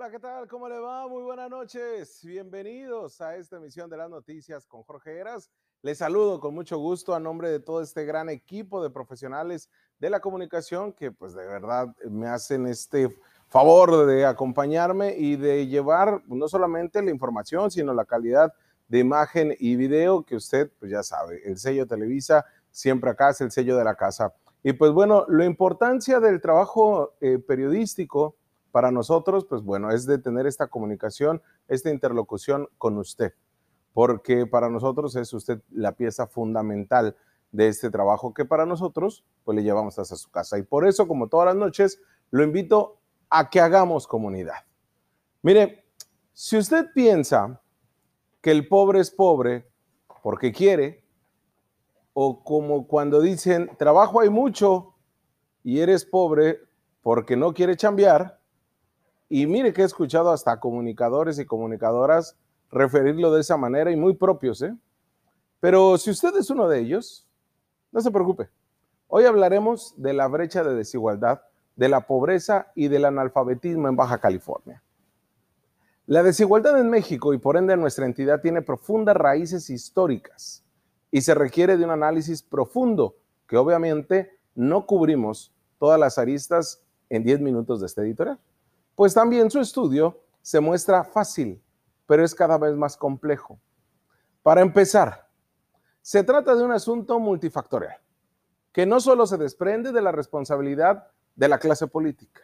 Hola, ¿qué tal? ¿Cómo le va? Muy buenas noches. Bienvenidos a esta emisión de las noticias con Jorge Heras. Les saludo con mucho gusto a nombre de todo este gran equipo de profesionales de la comunicación que pues de verdad me hacen este favor de acompañarme y de llevar no solamente la información, sino la calidad de imagen y video que usted pues ya sabe, el sello Televisa siempre acá es el sello de la casa. Y pues bueno, la importancia del trabajo eh, periodístico para nosotros, pues bueno, es de tener esta comunicación, esta interlocución con usted, porque para nosotros es usted la pieza fundamental de este trabajo que para nosotros, pues le llevamos hasta su casa. Y por eso, como todas las noches, lo invito a que hagamos comunidad. Mire, si usted piensa que el pobre es pobre porque quiere, o como cuando dicen, trabajo hay mucho y eres pobre porque no quiere chambear, y mire que he escuchado hasta comunicadores y comunicadoras referirlo de esa manera y muy propios, ¿eh? Pero si usted es uno de ellos, no se preocupe. Hoy hablaremos de la brecha de desigualdad, de la pobreza y del analfabetismo en Baja California. La desigualdad en México y por ende en nuestra entidad tiene profundas raíces históricas y se requiere de un análisis profundo que obviamente no cubrimos todas las aristas en 10 minutos de este editorial. Pues también su estudio se muestra fácil, pero es cada vez más complejo. Para empezar, se trata de un asunto multifactorial, que no solo se desprende de la responsabilidad de la clase política.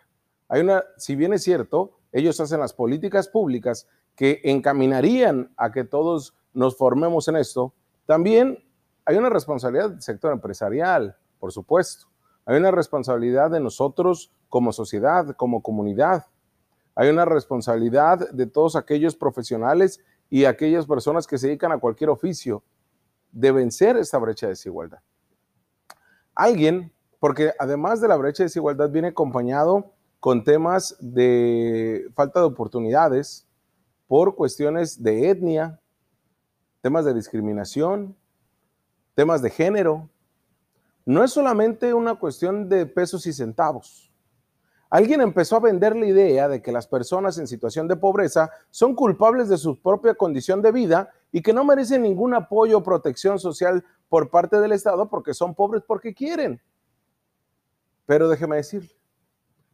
Hay una, si bien es cierto, ellos hacen las políticas públicas que encaminarían a que todos nos formemos en esto, también hay una responsabilidad del sector empresarial, por supuesto. Hay una responsabilidad de nosotros como sociedad, como comunidad hay una responsabilidad de todos aquellos profesionales y aquellas personas que se dedican a cualquier oficio de vencer esta brecha de desigualdad. Alguien, porque además de la brecha de desigualdad viene acompañado con temas de falta de oportunidades por cuestiones de etnia, temas de discriminación, temas de género. No es solamente una cuestión de pesos y centavos Alguien empezó a vender la idea de que las personas en situación de pobreza son culpables de su propia condición de vida y que no merecen ningún apoyo o protección social por parte del Estado porque son pobres porque quieren. Pero déjeme decir,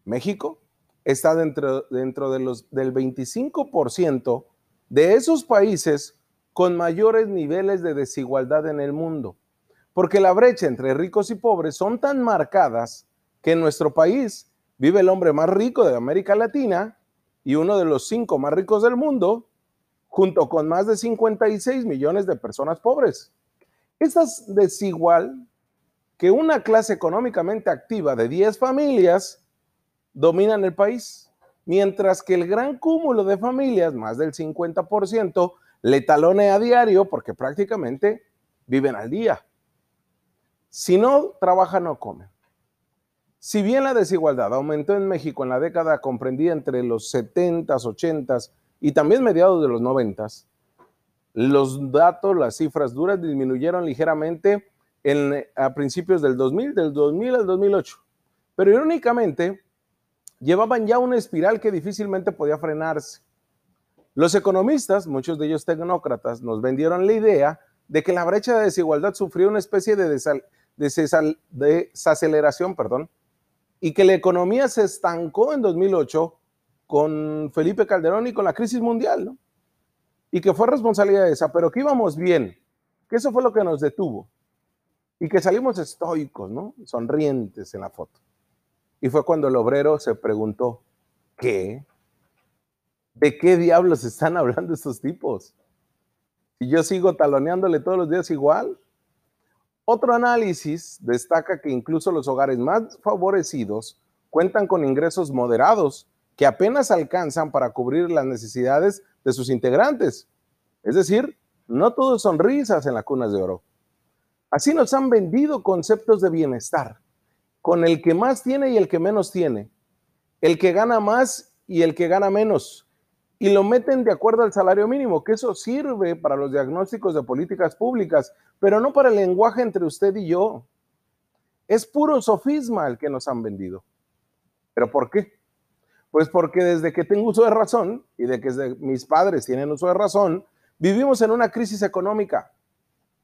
México está dentro, dentro de los, del 25% de esos países con mayores niveles de desigualdad en el mundo. Porque la brecha entre ricos y pobres son tan marcadas que en nuestro país vive el hombre más rico de América Latina y uno de los cinco más ricos del mundo, junto con más de 56 millones de personas pobres. Esto es desigual que una clase económicamente activa de 10 familias dominan el país, mientras que el gran cúmulo de familias, más del 50%, le talone a diario porque prácticamente viven al día. Si no trabaja, no come. Si bien la desigualdad aumentó en México en la década comprendida entre los 70s, 80s y también mediados de los 90s, los datos, las cifras duras disminuyeron ligeramente a principios del 2000, del 2000 al 2008. Pero irónicamente, llevaban ya una espiral que difícilmente podía frenarse. Los economistas, muchos de ellos tecnócratas, nos vendieron la idea de que la brecha de desigualdad sufrió una especie de, desaceleración, perdón, y que la economía se estancó en 2008 con Felipe Calderón y con la crisis mundial, ¿no? Y que fue responsabilidad de esa, pero que íbamos bien, que eso fue lo que nos detuvo. Y que salimos estoicos, ¿no? Sonrientes en la foto. Y fue cuando el obrero se preguntó, ¿qué? ¿De qué diablos están hablando estos tipos? Y yo sigo taloneándole todos los días igual. Otro análisis destaca que incluso los hogares más favorecidos cuentan con ingresos moderados que apenas alcanzan para cubrir las necesidades de sus integrantes. Es decir, no todos son risas en las cunas de oro. Así nos han vendido conceptos de bienestar, con el que más tiene y el que menos tiene, el que gana más y el que gana menos, y lo meten de acuerdo al salario mínimo, que eso sirve para los diagnósticos de políticas públicas, pero no para el lenguaje entre usted y yo. Es puro sofisma el que nos han vendido. ¿Pero por qué? Pues porque desde que tengo uso de razón y de que mis padres tienen uso de razón, vivimos en una crisis económica.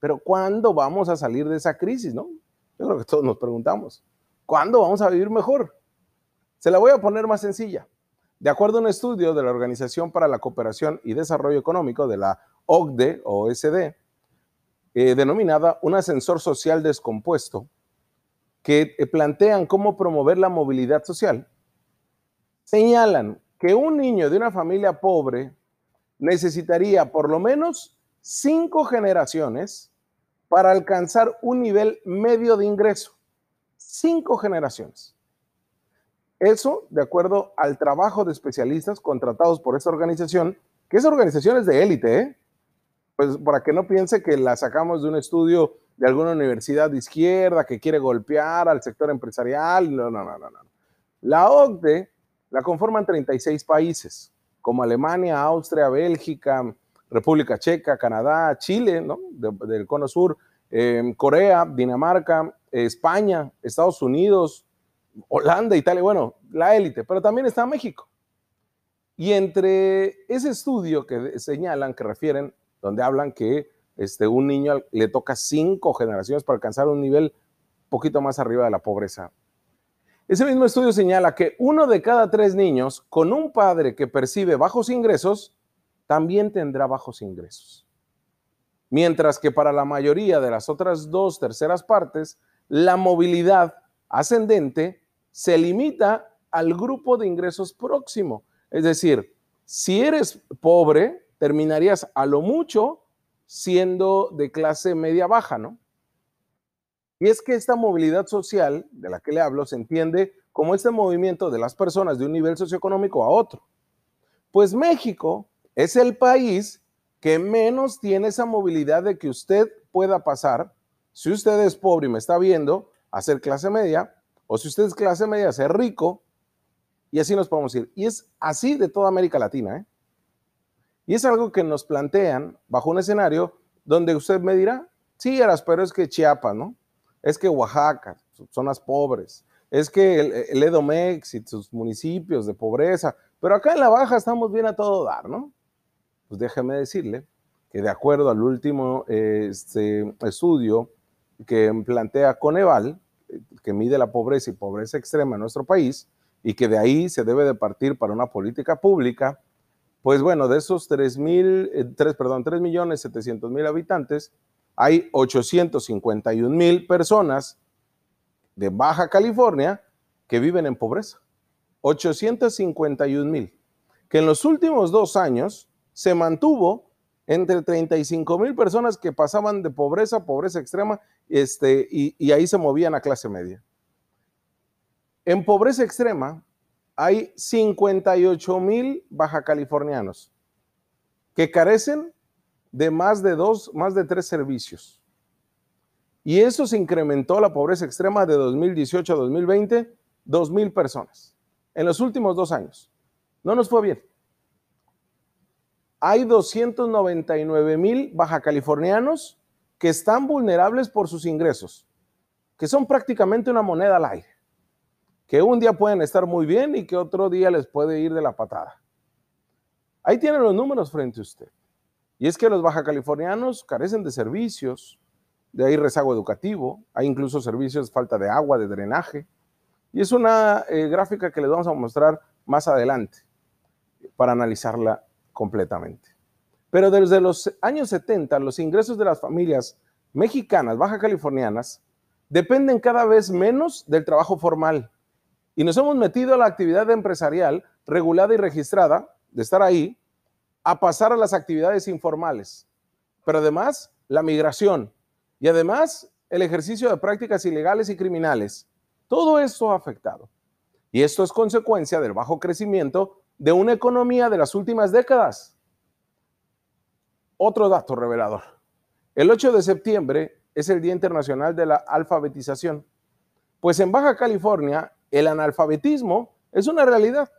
Pero ¿cuándo vamos a salir de esa crisis, no? Yo creo que todos nos preguntamos, ¿cuándo vamos a vivir mejor? Se la voy a poner más sencilla. De acuerdo a un estudio de la Organización para la Cooperación y Desarrollo Económico de la OCDE OSD, eh, denominada un ascensor social descompuesto, que eh, plantean cómo promover la movilidad social, señalan que un niño de una familia pobre necesitaría por lo menos cinco generaciones para alcanzar un nivel medio de ingreso. Cinco generaciones. Eso de acuerdo al trabajo de especialistas contratados por esta organización, que es organización es de élite, ¿eh? pues para que no piense que la sacamos de un estudio de alguna universidad de izquierda que quiere golpear al sector empresarial. No, no, no, no. no. La OCDE la conforman 36 países, como Alemania, Austria, Bélgica, República Checa, Canadá, Chile, ¿no? del Cono Sur, eh, Corea, Dinamarca, España, Estados Unidos, Holanda, Italia, bueno, la élite, pero también está México. Y entre ese estudio que señalan, que refieren, donde hablan que este, un niño le toca cinco generaciones para alcanzar un nivel poquito más arriba de la pobreza. Ese mismo estudio señala que uno de cada tres niños con un padre que percibe bajos ingresos también tendrá bajos ingresos. Mientras que para la mayoría de las otras dos terceras partes, la movilidad ascendente se limita al grupo de ingresos próximo. Es decir, si eres pobre, terminarías a lo mucho siendo de clase media baja, ¿no? Y es que esta movilidad social de la que le hablo se entiende como este movimiento de las personas de un nivel socioeconómico a otro. Pues México es el país que menos tiene esa movilidad de que usted pueda pasar, si usted es pobre y me está viendo, a ser clase media, o si usted es clase media, ser rico, y así nos podemos ir. Y es así de toda América Latina. ¿eh? Y es algo que nos plantean bajo un escenario donde usted me dirá, sí, Eras, pero es que Chiapas, ¿no? Es que Oaxaca, zonas pobres, es que el, el Edomex y sus municipios de pobreza, pero acá en la Baja estamos bien a todo dar, ¿no? Pues déjeme decirle que de acuerdo al último este, estudio que plantea Coneval, que mide la pobreza y pobreza extrema en nuestro país y que de ahí se debe de partir para una política pública, pues bueno, de esos 3, mil, 3, eh, perdón, 3 millones 700 mil habitantes, hay 851 mil personas de Baja California que viven en pobreza. 851 mil, que en los últimos dos años se mantuvo entre 35 mil personas que pasaban de pobreza a pobreza extrema este, y, ahí se movían a clase media. En pobreza extrema hay 58 mil baja californianos que carecen de más de dos, más de tres servicios. Y eso se incrementó la pobreza extrema de 2018 a 2020, 2 mil personas en los últimos dos años. No nos fue bien hay 299 mil baja californianos que están vulnerables por sus ingresos, que son prácticamente una moneda al aire, que un día pueden estar muy bien y que otro día les puede ir de la patada. Ahí tienen los números frente a usted. Y es que los baja californianos carecen de servicios, de ahí rezago educativo, hay incluso servicios, falta de agua, de drenaje. Y es una eh, gráfica que les vamos a mostrar más adelante para analizarla completamente. Pero desde los años 70, los ingresos de las familias mexicanas, baja californianas, dependen cada vez menos del trabajo formal. Y nos hemos metido a la actividad empresarial regulada y registrada, de estar ahí, a pasar a las actividades informales. Pero además, la migración y además el ejercicio de prácticas ilegales y criminales. Todo esto ha afectado. Y esto es consecuencia del bajo crecimiento de una economía de las últimas décadas. Otro dato revelador. El 8 de septiembre es el Día Internacional de la Alfabetización. Pues en Baja California el analfabetismo es una realidad.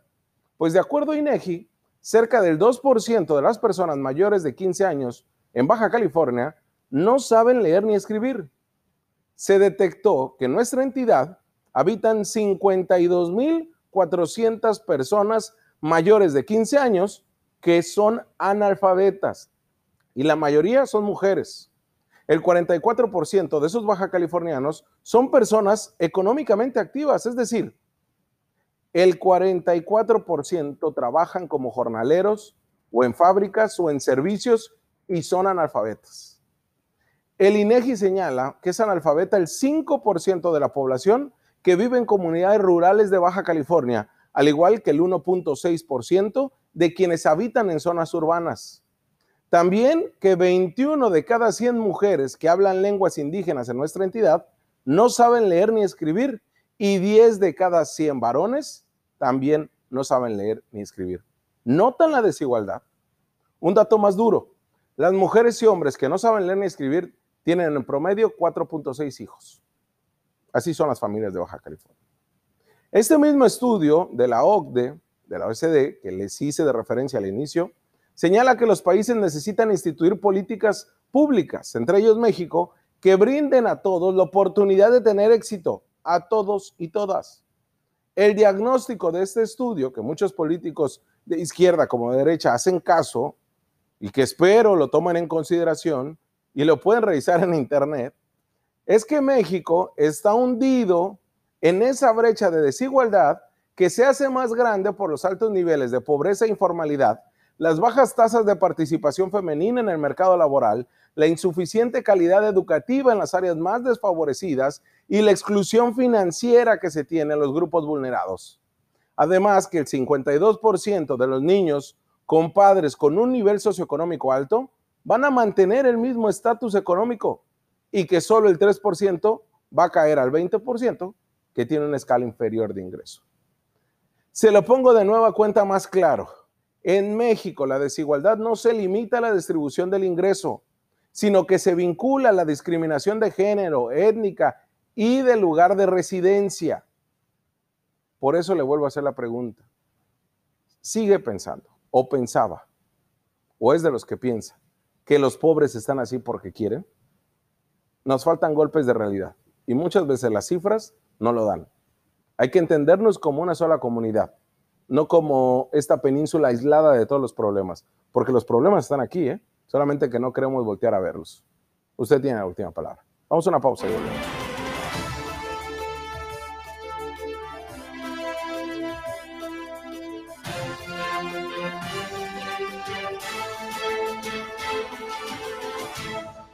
Pues de acuerdo a INEGI, cerca del 2% de las personas mayores de 15 años en Baja California no saben leer ni escribir. Se detectó que en nuestra entidad habitan 52 mil 400 personas mayores de 15 años que son analfabetas y la mayoría son mujeres. El 44% de esos baja californianos son personas económicamente activas, es decir, el 44% trabajan como jornaleros o en fábricas o en servicios y son analfabetas. El INEGI señala que es analfabeta el 5% de la población que vive en comunidades rurales de Baja California, al igual que el 1.6% de quienes habitan en zonas urbanas. También que 21 de cada 100 mujeres que hablan lenguas indígenas en nuestra entidad no saben leer ni escribir y 10 de cada 100 varones también no saben leer ni escribir. ¿Notan la desigualdad? Un dato más duro. Las mujeres y hombres que no saben leer ni escribir tienen en promedio 4.6 hijos. Así son las familias de Baja California. Este mismo estudio de la OCDE, de la OECD, que les hice de referencia al inicio, señala que los países necesitan instituir políticas públicas, entre ellos México, que brinden a todos la oportunidad de tener éxito, a todos y todas. El diagnóstico de este estudio, que muchos políticos de izquierda como de derecha hacen caso y que espero lo tomen en consideración y lo pueden revisar en internet, es que México está hundido en esa brecha de desigualdad que se hace más grande por los altos niveles de pobreza e informalidad, las bajas tasas de participación femenina en el mercado laboral, la insuficiente calidad educativa en las áreas más desfavorecidas y la exclusión financiera que se tiene en los grupos vulnerados. Además que el 52% de los niños con padres con un nivel socioeconómico alto van a mantener el mismo estatus económico y que solo el 3% va a caer al 20% que tiene una escala inferior de ingreso. Se lo pongo de nueva cuenta más claro. En México la desigualdad no se limita a la distribución del ingreso, sino que se vincula a la discriminación de género, étnica y de lugar de residencia. Por eso le vuelvo a hacer la pregunta. Sigue pensando, o pensaba, o es de los que piensa, que los pobres están así porque quieren. Nos faltan golpes de realidad y muchas veces las cifras no lo dan. Hay que entendernos como una sola comunidad, no como esta península aislada de todos los problemas, porque los problemas están aquí, ¿eh? solamente que no queremos voltear a verlos. Usted tiene la última palabra. Vamos a una pausa.